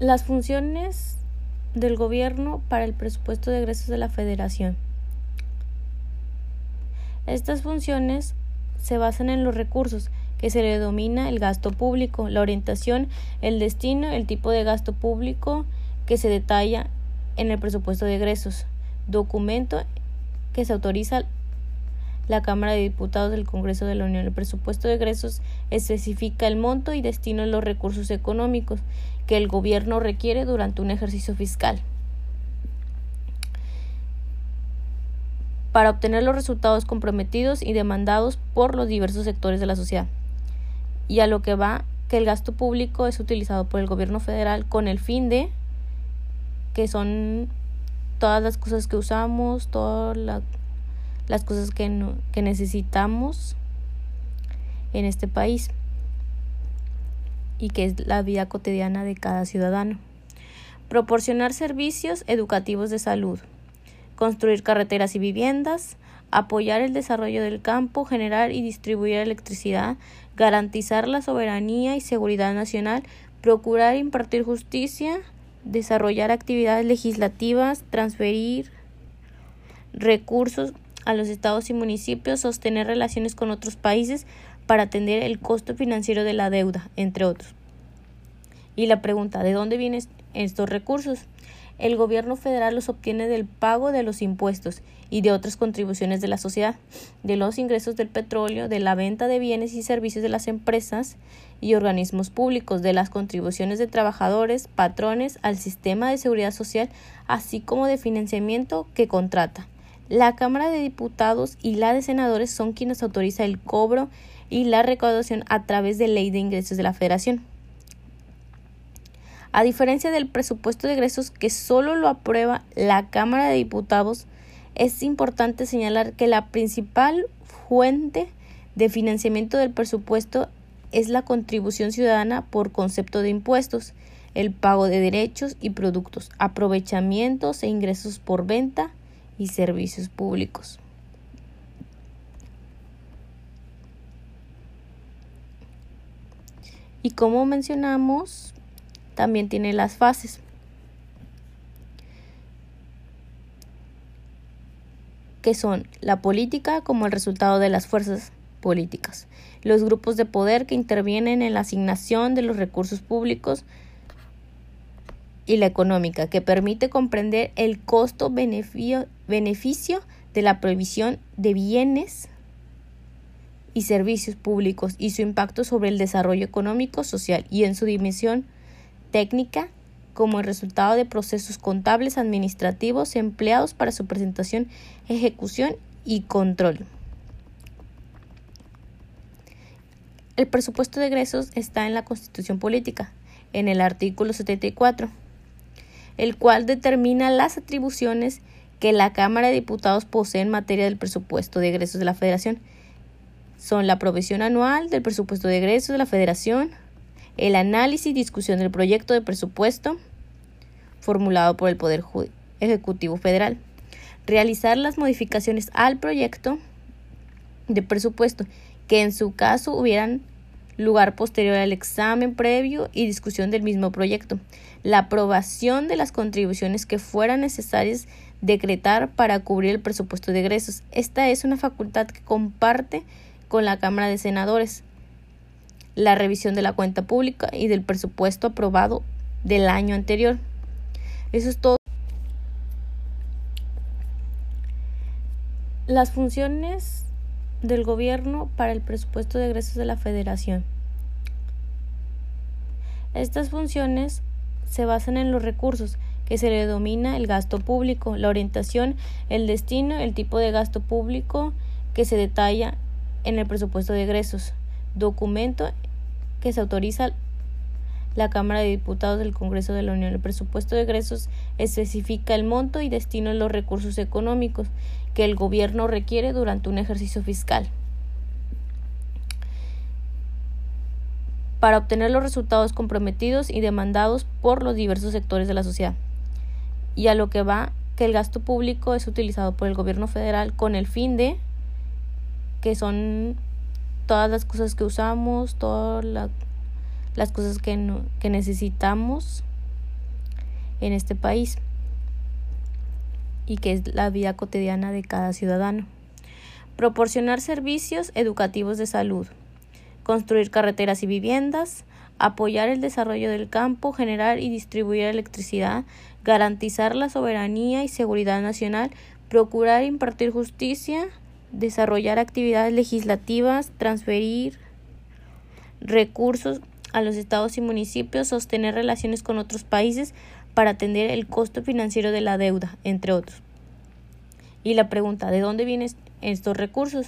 Las funciones del gobierno para el presupuesto de egresos de la Federación. Estas funciones se basan en los recursos que se le denomina el gasto público, la orientación, el destino, el tipo de gasto público que se detalla en el presupuesto de egresos, documento que se autoriza la Cámara de Diputados del Congreso de la Unión. El presupuesto de egresos especifica el monto y destino de los recursos económicos que el gobierno requiere durante un ejercicio fiscal. para obtener los resultados comprometidos y demandados por los diversos sectores de la sociedad. Y a lo que va que el gasto público es utilizado por el gobierno federal con el fin de que son todas las cosas que usamos, todas las cosas que, que necesitamos en este país y que es la vida cotidiana de cada ciudadano. Proporcionar servicios educativos de salud, construir carreteras y viviendas, apoyar el desarrollo del campo, generar y distribuir electricidad, garantizar la soberanía y seguridad nacional, procurar impartir justicia, desarrollar actividades legislativas, transferir recursos a los estados y municipios, sostener relaciones con otros países para atender el costo financiero de la deuda, entre otros. Y la pregunta, ¿de dónde vienen estos recursos? El gobierno federal los obtiene del pago de los impuestos y de otras contribuciones de la sociedad, de los ingresos del petróleo, de la venta de bienes y servicios de las empresas y organismos públicos, de las contribuciones de trabajadores, patrones al sistema de seguridad social, así como de financiamiento que contrata. La Cámara de Diputados y la de Senadores son quienes autoriza el cobro y la recaudación a través de ley de ingresos de la Federación. A diferencia del presupuesto de egresos que solo lo aprueba la Cámara de Diputados, es importante señalar que la principal fuente de financiamiento del presupuesto es la contribución ciudadana por concepto de impuestos, el pago de derechos y productos, aprovechamientos e ingresos por venta y servicios públicos. Y como mencionamos, también tiene las fases. que son la política como el resultado de las fuerzas políticas, los grupos de poder que intervienen en la asignación de los recursos públicos y la económica, que permite comprender el costo-beneficio de la provisión de bienes y servicios públicos y su impacto sobre el desarrollo económico, social y en su dimensión técnica como el resultado de procesos contables administrativos empleados para su presentación, ejecución y control. El presupuesto de egresos está en la Constitución Política, en el artículo 74, el cual determina las atribuciones que la Cámara de Diputados posee en materia del presupuesto de egresos de la Federación. Son la provisión anual del presupuesto de egresos de la Federación, el análisis y discusión del proyecto de presupuesto formulado por el Poder Ejecutivo Federal, realizar las modificaciones al proyecto de presupuesto que en su caso hubieran lugar posterior al examen previo y discusión del mismo proyecto, la aprobación de las contribuciones que fueran necesarias decretar para cubrir el presupuesto de egresos. Esta es una facultad que comparte con la Cámara de Senadores, la revisión de la cuenta pública y del presupuesto aprobado del año anterior. Eso es todo. Las funciones del gobierno para el presupuesto de egresos de la Federación. Estas funciones se basan en los recursos que se le denomina el gasto público, la orientación, el destino, el tipo de gasto público que se detalla en el presupuesto de egresos, documento que se autoriza la Cámara de Diputados del Congreso de la Unión. El presupuesto de egresos especifica el monto y destino de los recursos económicos que el gobierno requiere durante un ejercicio fiscal. para obtener los resultados comprometidos y demandados por los diversos sectores de la sociedad. Y a lo que va que el gasto público es utilizado por el gobierno federal con el fin de que son todas las cosas que usamos, todas las cosas que, que necesitamos en este país y que es la vida cotidiana de cada ciudadano. Proporcionar servicios educativos de salud, construir carreteras y viviendas, apoyar el desarrollo del campo, generar y distribuir electricidad, garantizar la soberanía y seguridad nacional, procurar impartir justicia, desarrollar actividades legislativas, transferir recursos a los estados y municipios, sostener relaciones con otros países para atender el costo financiero de la deuda, entre otros. Y la pregunta, ¿de dónde vienen estos recursos?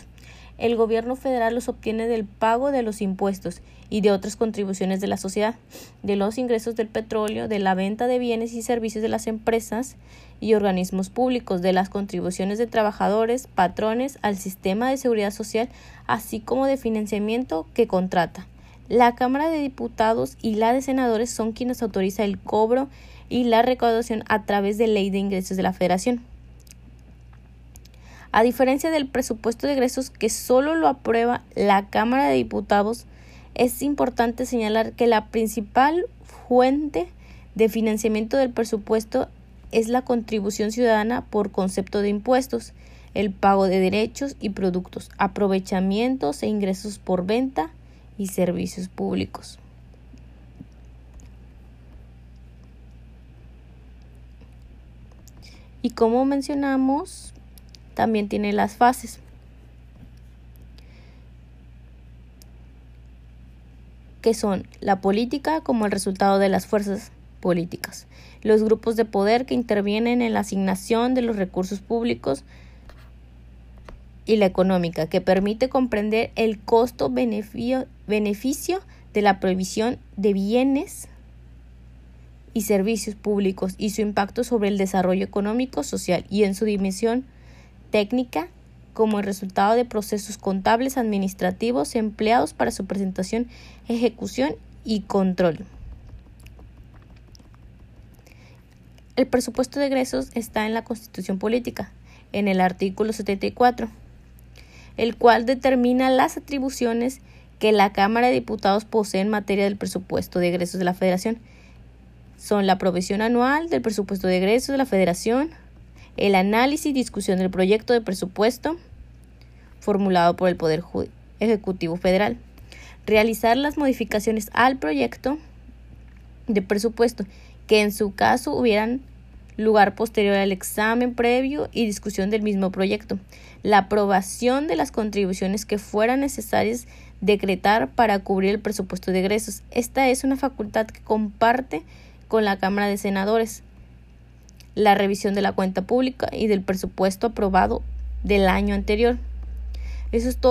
El gobierno federal los obtiene del pago de los impuestos y de otras contribuciones de la sociedad, de los ingresos del petróleo, de la venta de bienes y servicios de las empresas y organismos públicos, de las contribuciones de trabajadores, patrones al sistema de seguridad social, así como de financiamiento que contrata. La Cámara de Diputados y la de Senadores son quienes autoriza el cobro y la recaudación a través de ley de ingresos de la Federación. A diferencia del presupuesto de egresos que solo lo aprueba la Cámara de Diputados, es importante señalar que la principal fuente de financiamiento del presupuesto es la contribución ciudadana por concepto de impuestos, el pago de derechos y productos, aprovechamientos e ingresos por venta y servicios públicos. Y como mencionamos, también tiene las fases. que son la política como el resultado de las fuerzas políticas, los grupos de poder que intervienen en la asignación de los recursos públicos y la económica, que permite comprender el costo-beneficio de la prohibición de bienes y servicios públicos y su impacto sobre el desarrollo económico, social y en su dimensión técnica como el resultado de procesos contables administrativos empleados para su presentación, ejecución y control. El presupuesto de egresos está en la Constitución Política, en el artículo 74, el cual determina las atribuciones que la Cámara de Diputados posee en materia del presupuesto de egresos de la Federación. Son la provisión anual del presupuesto de egresos de la Federación, el análisis y discusión del proyecto de presupuesto formulado por el Poder Ejecutivo Federal, realizar las modificaciones al proyecto de presupuesto que en su caso hubieran lugar posterior al examen previo y discusión del mismo proyecto, la aprobación de las contribuciones que fueran necesarias decretar para cubrir el presupuesto de egresos. Esta es una facultad que comparte con la Cámara de Senadores, la revisión de la cuenta pública y del presupuesto aprobado del año anterior. Eso es todo.